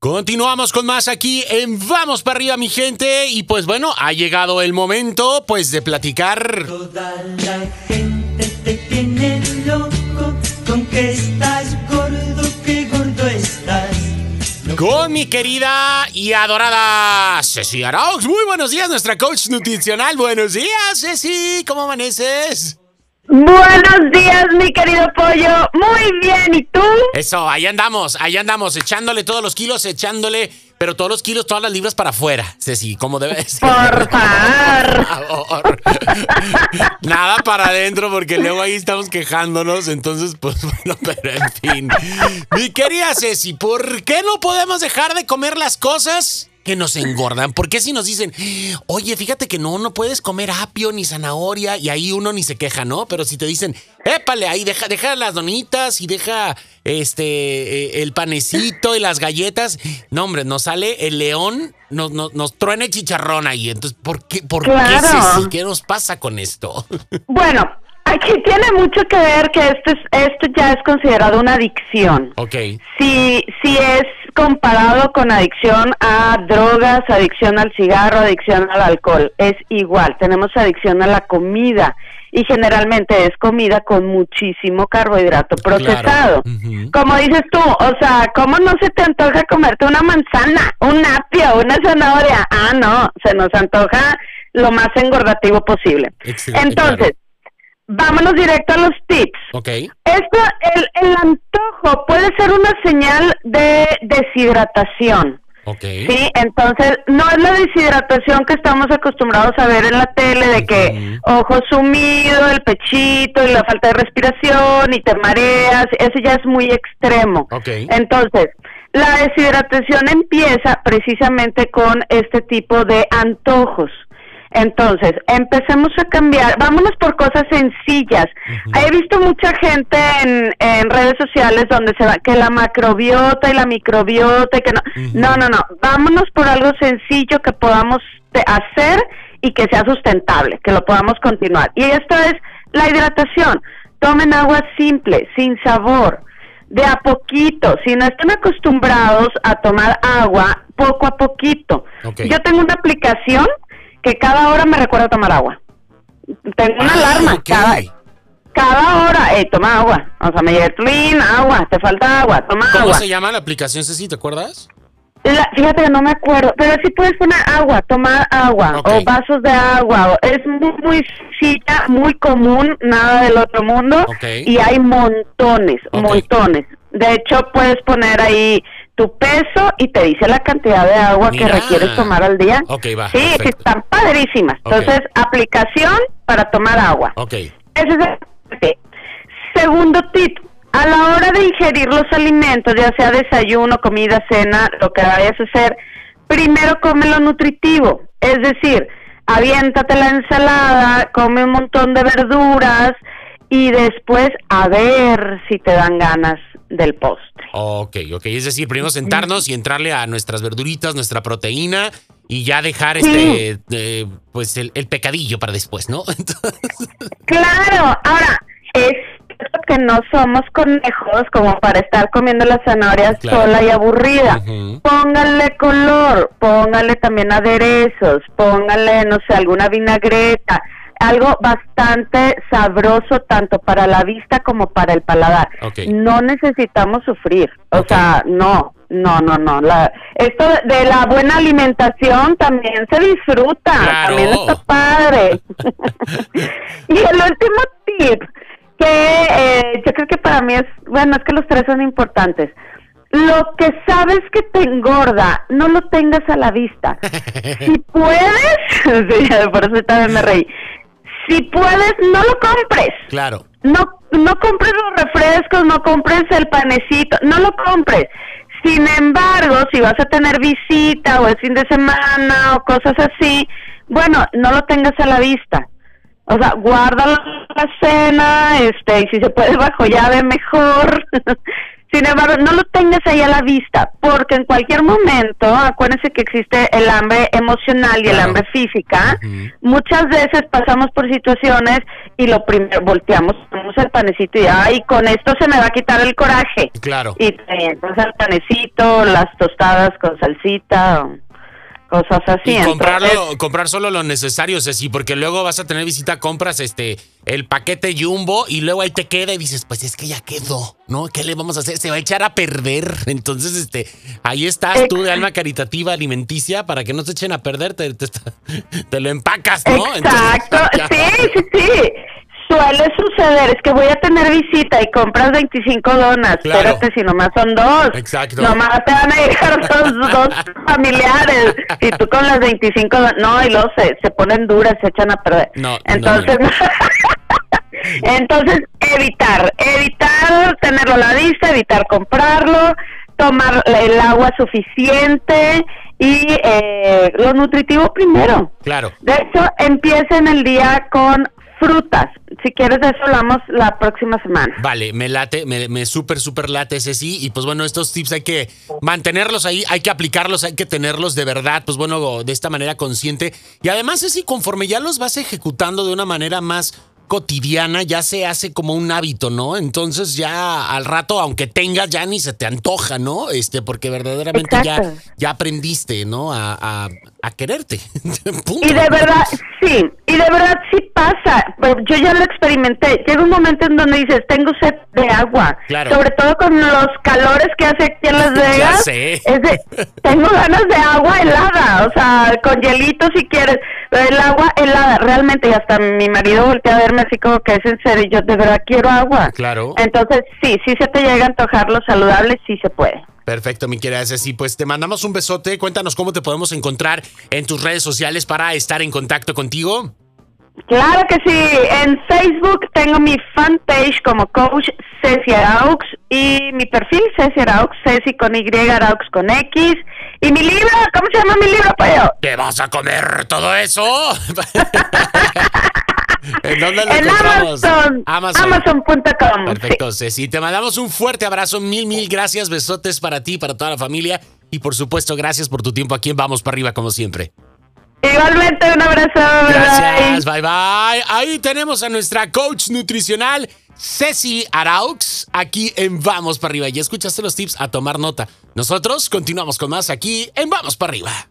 Continuamos con más aquí en Vamos para arriba mi gente y pues bueno, ha llegado el momento pues de platicar. Toda la gente te tiene loco con que estás gordo, que gordo estás. Con mi querida y adorada Ceci Araux. Muy buenos días, nuestra coach nutricional. Buenos días, Ceci. ¿Cómo amaneces? Buenos días, mi querido pollo. Muy bien, ¿y tú? Eso, ahí andamos, ahí andamos, echándole todos los kilos, echándole, pero todos los kilos, todas las libras para afuera, Ceci, como debe ser. Por favor. favor. Nada para adentro, porque luego ahí estamos quejándonos, entonces, pues bueno, pero en fin. Mi querida Ceci, ¿por qué no podemos dejar de comer las cosas? Que nos engordan. ¿Por qué si nos dicen, oye, fíjate que no, no puedes comer apio ni zanahoria y ahí uno ni se queja, ¿no? Pero si te dicen, épale, ahí deja, deja las donitas y deja este eh, el panecito y las galletas, no, hombre, nos sale el león, nos, nos, nos truena el chicharrón ahí. Entonces, ¿por qué, por qué, Ceci? ¿Qué nos pasa con esto? Bueno, aquí tiene mucho que ver que esto, es, esto ya es considerado una adicción. Ok. Si, si es comparado con adicción a drogas, adicción al cigarro, adicción al alcohol, es igual. Tenemos adicción a la comida y generalmente es comida con muchísimo carbohidrato procesado. Como dices tú, o sea, ¿cómo no se te antoja comerte una manzana, un apio, una zanahoria? Ah, no, se nos antoja lo más engordativo posible. Excelente, Entonces, vámonos directo a los tips. Ok. Esto, el, el puede ser una señal de deshidratación. Ok. Sí, entonces no es la deshidratación que estamos acostumbrados a ver en la tele de que ojo sumido, el pechito y la falta de respiración y te mareas, eso ya es muy extremo. Ok. Entonces, la deshidratación empieza precisamente con este tipo de antojos. Entonces, empecemos a cambiar, vámonos por cosas sencillas. He visto mucha gente en, en redes sociales donde se va, que la macrobiota y la microbiota y que no. No, no, no, vámonos por algo sencillo que podamos hacer y que sea sustentable, que lo podamos continuar. Y esto es la hidratación. Tomen agua simple, sin sabor, de a poquito. Si no están acostumbrados a tomar agua, poco a poquito. Yo tengo una aplicación que cada hora me recuerda tomar agua. Tengo una Ah, alarma ok. cada, cada hora. Eh, toma agua. O sea, me llega Tlin, agua, te falta agua, toma ¿Cómo agua. se llama la aplicación, Ceci? ¿Te acuerdas? La- fíjate que no me acuerdo, pero sí puedes poner agua, tomar agua o vasos de agua. o- Es muy, muy muy común, nada del otro mundo. Y hay montones, montones. De hecho, puedes poner ahí tu peso y te dice la cantidad de agua que requieres tomar al día. Va, Sí, perfecto. están padrísimas. Entonces, aplicación para tomar agua. Ok. Ese es el. Segundo tip, a la hora de ingerir los alimentos, ya sea desayuno, comida, cena, lo que vayas a hacer, primero come lo nutritivo, es decir, aviéntate la ensalada, come un montón de verduras y después a ver si te dan ganas del postre. Ok, ok. Es decir, primero sentarnos y entrarle a nuestras verduritas, nuestra proteína y ya dejar Sí. este, eh, pues el, el pecadillo para después, ¿no? Entonces, Claro, ahora, es que no somos conejos como para estar comiendo las zanahorias Claro. sola y aburrida. Póngale color, póngale también aderezos, póngale, no sé, alguna vinagreta, algo bastante sabroso tanto para la vista como para el paladar. No necesitamos sufrir, o sea, no, no, no, no. La, esto de la buena alimentación también se disfruta, Claro. también está padre. y el último tip, que eh, yo creo que para mí es, bueno, es que los tres son importantes. Lo que sabes que te engorda, no lo tengas a la vista. Si puedes, sí, por eso también me reí. Si puedes, no lo compres. claro. No, no compres los refrescos, no compres el panecito, no lo compres. Sin embargo, si vas a tener visita o el fin de semana o cosas así, bueno, no lo tengas a la vista. O sea, guárdalo en la cena, este, y si se puede bajo llave, mejor. Sin embargo, no lo tengas ahí a la vista, porque en cualquier momento, acuérdense que existe el hambre emocional y el hambre física. Muchas veces pasamos por situaciones y lo primero volteamos, ponemos el panecito y ay, con esto se me va a quitar el coraje. Claro. Y entonces el panecito, las tostadas con salsita, o cosas así. Y Entonces, comprarlo, comprar solo lo necesario, Ceci, porque luego vas a tener visita, compras este el paquete jumbo y luego ahí te queda y dices, pues es que ya quedó, ¿no? ¿Qué le vamos a hacer? Se va a echar a perder. Entonces, este, ahí estás tú de alma caritativa alimenticia para que no se echen a perder, te, te- te lo empacas, ¿no? Exacto, Entonces, sí, sí, sí. Suele suceder, es que voy a tener visita y compras 25 donas. Claro. Espérate, si nomás son dos. Exacto. Nomás te van a llegar dos, dos familiares. Y tú con las 25 donas. No, y luego se, se ponen duras, se echan a perder. No, no, Entonces. Entonces, evitar, evitar tenerlo a la vista, evitar comprarlo, tomar el agua suficiente y eh, lo nutritivo primero. Claro. De hecho, empiecen el día con frutas. Si quieres, de eso hablamos la próxima semana. Vale, me late, me, me súper, súper late ese sí. Y pues bueno, estos tips hay que mantenerlos ahí, hay que aplicarlos, hay que tenerlos de verdad, pues bueno, de esta manera consciente. Y además es conforme ya los vas ejecutando de una manera más cotidiana, ya se hace como un hábito, ¿no? Entonces ya al rato, aunque tengas, ya ni se te antoja, ¿no? Este, porque verdaderamente ya, Exacto. ya aprendiste, ¿no? A, a- a quererte. Y de verdad, sí, y de verdad sí pasa. Pero Yo ya lo experimenté. Llega un momento en donde dices, tengo sed de agua. Claro. Sobre todo con los calores que hace aquí en Las Vegas. Es de, tengo ganas de agua helada, o sea, con hielito si quieres. Pero el agua helada, realmente, y hasta mi marido voltea a verme así como que es en serio, yo de verdad quiero agua. Claro. Entonces, sí, sí se te llega a antojar lo saludable, sí se puede. Perfecto, mi querida Ceci. Pues te mandamos un besote. Cuéntanos cómo te podemos encontrar en tus redes sociales para estar en contacto contigo. Claro que sí. En Facebook tengo mi fanpage como coach Ceci Araux y mi perfil Ceci Araux, Ceci con Y, Araux con X. Y mi libro, ¿cómo se llama mi libro, pollo? ¿Te vas a comer todo eso? ¿En dónde lo En? Amazon. Amazon. Amazon.com. Perfecto, Ceci. Te mandamos un fuerte abrazo. Mil, mil gracias. Besotes para ti, para toda la familia. Y por supuesto, gracias por tu tiempo aquí en Vamos para arriba, como siempre. Igualmente, un abrazo. bye. Gracias, bye bye. Ahí tenemos a nuestra coach nutricional, Ceci Araux, aquí en Vamos para arriba. Ya escuchaste los tips a tomar nota. Nosotros continuamos con más aquí en Vamos para arriba.